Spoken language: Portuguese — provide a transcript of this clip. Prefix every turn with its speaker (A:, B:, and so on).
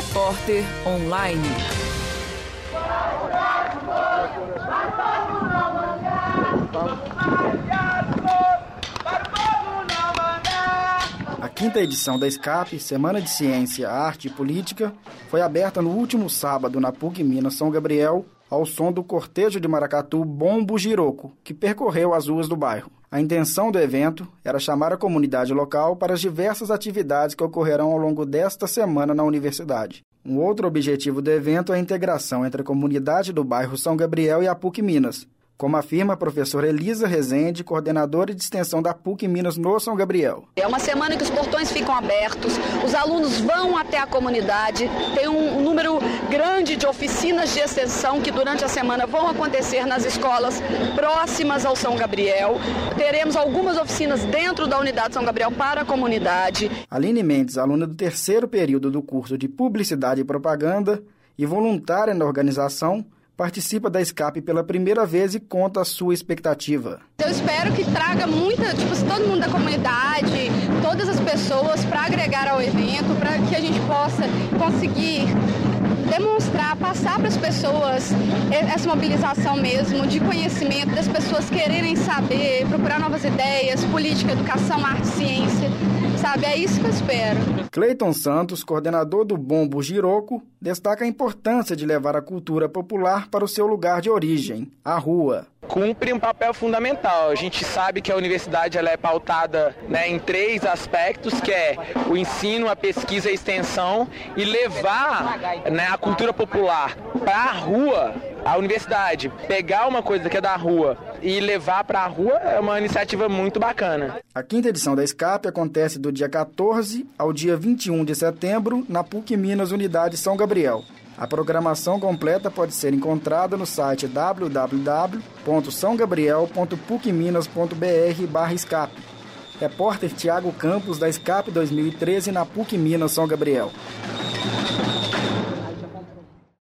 A: Repórter Online.
B: A quinta edição da SCAP, Semana de Ciência, Arte e Política, foi aberta no último sábado na PUC Minas São Gabriel, ao som do cortejo de maracatu Bombo Giroco, que percorreu as ruas do bairro. A intenção do evento era chamar a comunidade local para as diversas atividades que ocorrerão ao longo desta semana na universidade. Um outro objetivo do evento é a integração entre a comunidade do bairro São Gabriel e a PUC Minas, como afirma a professora Elisa Rezende, coordenadora de extensão da PUC Minas no São Gabriel.
C: É uma semana que os portões ficam abertos, os alunos vão até a comunidade, tem um número grande de oficinas de extensão que durante a semana vão acontecer nas escolas próximas ao São Gabriel. Teremos algumas oficinas dentro da unidade São Gabriel para a comunidade.
B: Aline Mendes, aluna do terceiro período do curso de Publicidade e Propaganda e voluntária na organização, participa da Escape pela primeira vez e conta a sua expectativa.
D: Eu espero que traga muita, tipo, todo mundo da comunidade, todas as pessoas para agregar ao evento, para que a gente possa conseguir demonstrar, passar para as pessoas essa mobilização mesmo de conhecimento, das pessoas quererem saber, procurar novas ideias, política, educação, arte, ciência, sabe? É isso que eu espero.
B: Cleiton Santos, coordenador do Bombo Giroco, destaca a importância de levar a cultura popular para o seu lugar de origem, a rua
E: cumpre um papel fundamental. A gente sabe que a universidade ela é pautada né, em três aspectos, que é o ensino, a pesquisa e a extensão, e levar né, a cultura popular para a rua, a universidade, pegar uma coisa que é da rua e levar para a rua é uma iniciativa muito bacana.
B: A quinta edição da SCAP acontece do dia 14 ao dia 21 de setembro na PUC Minas Unidade São Gabriel. A programação completa pode ser encontrada no site www.sãogabriel.pucminas.br/escape. Repórter Tiago Campos da Escape 2013 na PUC Minas São Gabriel.